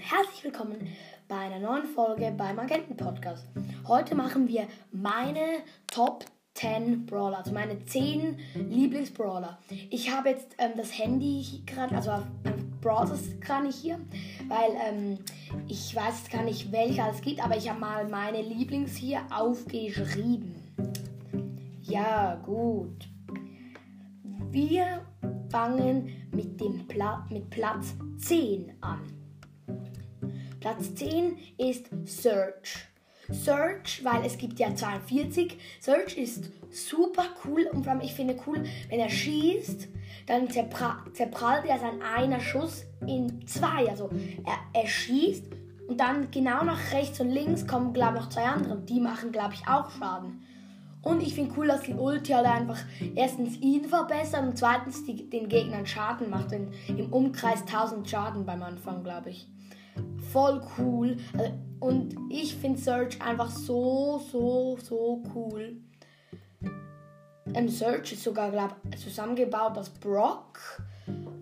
herzlich willkommen bei einer neuen Folge beim Agenten Podcast. Heute machen wir meine Top 10 Brawler, also meine 10 Lieblingsbrawler. Ich habe jetzt ähm, das Handy gerade, also auf ähm, gerade nicht hier, weil ähm, ich weiß gar nicht, welche es gibt, aber ich habe mal meine Lieblings hier aufgeschrieben. Ja, gut. Wir fangen mit, dem Pla mit Platz 10 an. Platz 10 ist Search. Search, weil es gibt ja 42. Search ist super cool und vor allem ich finde cool, wenn er schießt, dann zerpra zerprallt er sein einer Schuss in zwei. Also er, er schießt und dann genau nach rechts und links kommen, glaube ich, noch zwei andere. Die machen, glaube ich, auch Schaden. Und ich finde cool, dass die Ulti halt einfach erstens ihn verbessert und zweitens die, den Gegnern Schaden macht. In, Im Umkreis 1000 Schaden beim Anfang, glaube ich. Voll cool. Also, und ich finde Search einfach so, so, so cool. Ähm, Search ist sogar, glaube zusammengebaut aus Brock,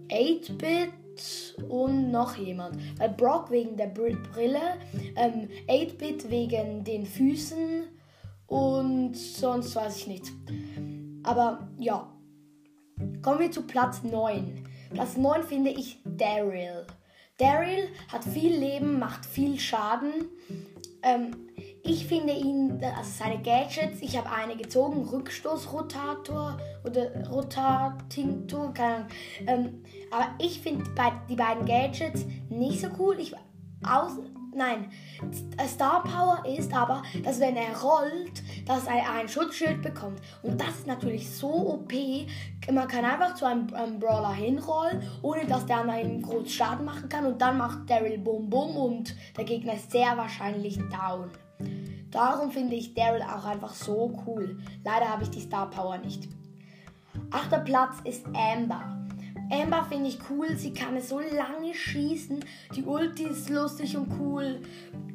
8-Bit und noch jemand. Weil Brock wegen der Brille, ähm, 8-Bit wegen den Füßen und sonst weiß ich nichts. Aber ja, kommen wir zu Platz 9. Platz 9 finde ich Daryl. Daryl hat viel Leben, macht viel Schaden. Ähm, ich finde ihn, also seine Gadgets, ich habe eine gezogen, Rückstoßrotator oder Rotatintor, keine Ahnung. Ähm, aber ich finde die beiden Gadgets nicht so cool. Ich, aus, Nein, Star Power ist aber, dass wenn er rollt, dass er ein Schutzschild bekommt. Und das ist natürlich so OP. Man kann einfach zu einem, einem Brawler hinrollen, ohne dass der an einem großen Schaden machen kann. Und dann macht Daryl Bum Bum und der Gegner ist sehr wahrscheinlich down. Darum finde ich Daryl auch einfach so cool. Leider habe ich die Star Power nicht. Achter Platz ist Amber. Amber finde ich cool, sie kann es so lange schießen. Die Ulti ist lustig und cool.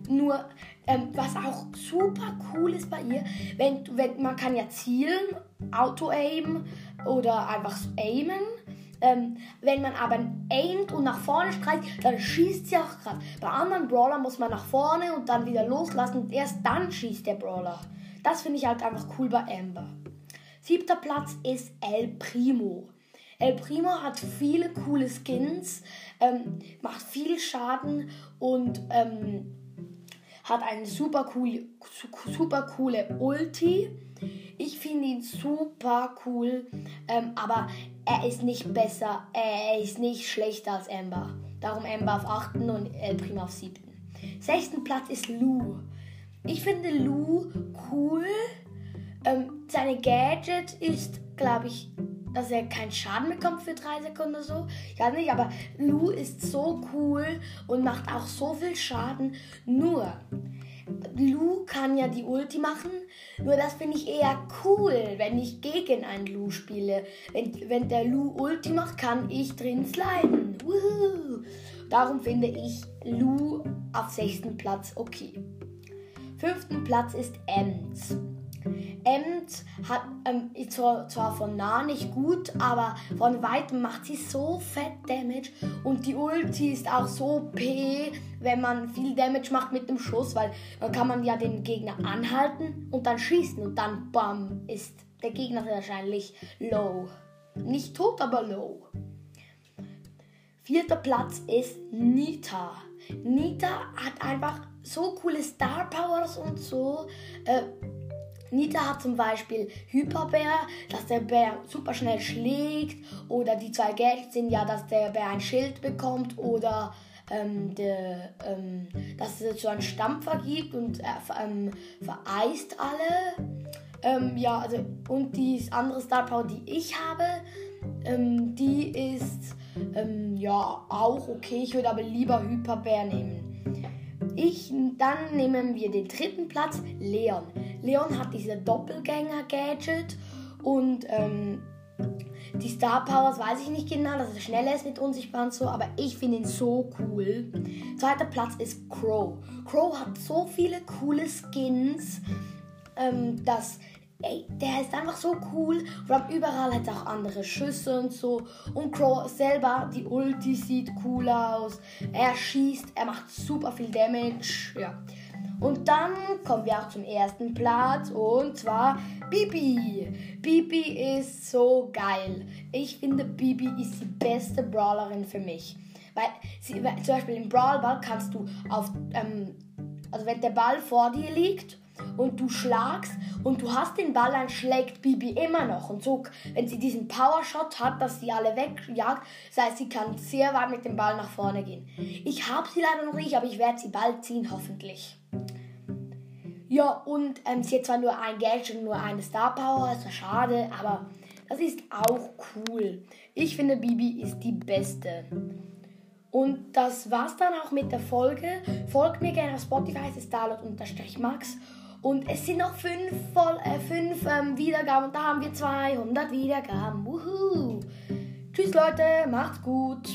Nur, ähm, was auch super cool ist bei ihr, wenn, wenn man kann ja zielen, Auto-Aim oder einfach so aimen. Ähm, wenn man aber aimt und nach vorne streicht, dann schießt sie auch gerade. Bei anderen Brawlern muss man nach vorne und dann wieder loslassen und erst dann schießt der Brawler. Das finde ich halt einfach cool bei Amber. Siebter Platz ist El Primo. El Primo hat viele coole Skins, ähm, macht viel Schaden und ähm, hat eine super, cool, super coole Ulti. Ich finde ihn super cool, ähm, aber er ist nicht besser, er ist nicht schlechter als Amber. Darum Amber auf 8. und El Primo auf 7. Sechsten Platz ist Lou. Ich finde Lou cool. Ähm, seine Gadget ist, glaube ich, dass er keinen Schaden bekommt für drei Sekunden so. Ich weiß nicht, aber Lou ist so cool und macht auch so viel Schaden. Nur, Lou kann ja die Ulti machen. Nur das finde ich eher cool, wenn ich gegen einen Lou spiele. Wenn, wenn der Lou Ulti macht, kann ich drin sliden. Darum finde ich Lou auf sechsten Platz okay. Fünften Platz ist Ems. Ems hat ähm, zwar, zwar von nah nicht gut, aber von weitem macht sie so fett Damage und die Ulti ist auch so OP, wenn man viel Damage macht mit dem Schuss, weil dann kann man ja den Gegner anhalten und dann schießen und dann bam ist der Gegner wahrscheinlich low. Nicht tot, aber low. Vierter Platz ist Nita. Nita hat einfach so coole Star Powers und so. Äh, Nita hat zum Beispiel Hyperbär, dass der Bär super schnell schlägt. Oder die zwei Gadgets sind ja, dass der Bär ein Schild bekommt oder ähm, der, ähm, dass es so einen Stampfer gibt und er ähm, vereist alle. Ähm, ja, also, und die andere Star Power, die ich habe, ähm, die ist ähm, ja auch okay. Ich würde aber lieber Hyperbär nehmen. Ich, dann nehmen wir den dritten Platz, Leon. Leon hat diese Doppelgänger-Gadget und ähm, die Star Powers weiß ich nicht genau, dass er schneller ist mit unsichtbar und so, aber ich finde ihn so cool. Zweiter Platz ist Crow. Crow hat so viele coole Skins, ähm, dass ey, der ist einfach so cool. Vor allem überall hat er auch andere Schüsse und so. Und Crow selber, die Ulti sieht cool aus. Er schießt, er macht super viel Damage. Ja. Und dann kommen wir auch zum ersten Platz und zwar Bibi. Bibi ist so geil. Ich finde, Bibi ist die beste Brawlerin für mich. Weil, sie, weil zum Beispiel im Brawl Ball kannst du auf, ähm, also wenn der Ball vor dir liegt und du schlagst und du hast den Ball, dann schlägt Bibi immer noch. Und so, wenn sie diesen Powershot hat, dass sie alle wegjagt, das heißt, sie kann sehr weit mit dem Ball nach vorne gehen. Ich habe sie leider noch nicht, aber ich werde sie bald ziehen, hoffentlich. Ja, und ähm, sie hat zwar nur ein Gadget und nur eine Star Power, ist schade, aber das ist auch cool. Ich finde, Bibi ist die beste. Und das war's dann auch mit der Folge. Folgt mir gerne auf Spotify, es ist Starlot-Max. Und es sind noch fünf, Voll äh, fünf ähm, Wiedergaben und da haben wir 200 Wiedergaben. Wuhu. Tschüss Leute, macht's gut.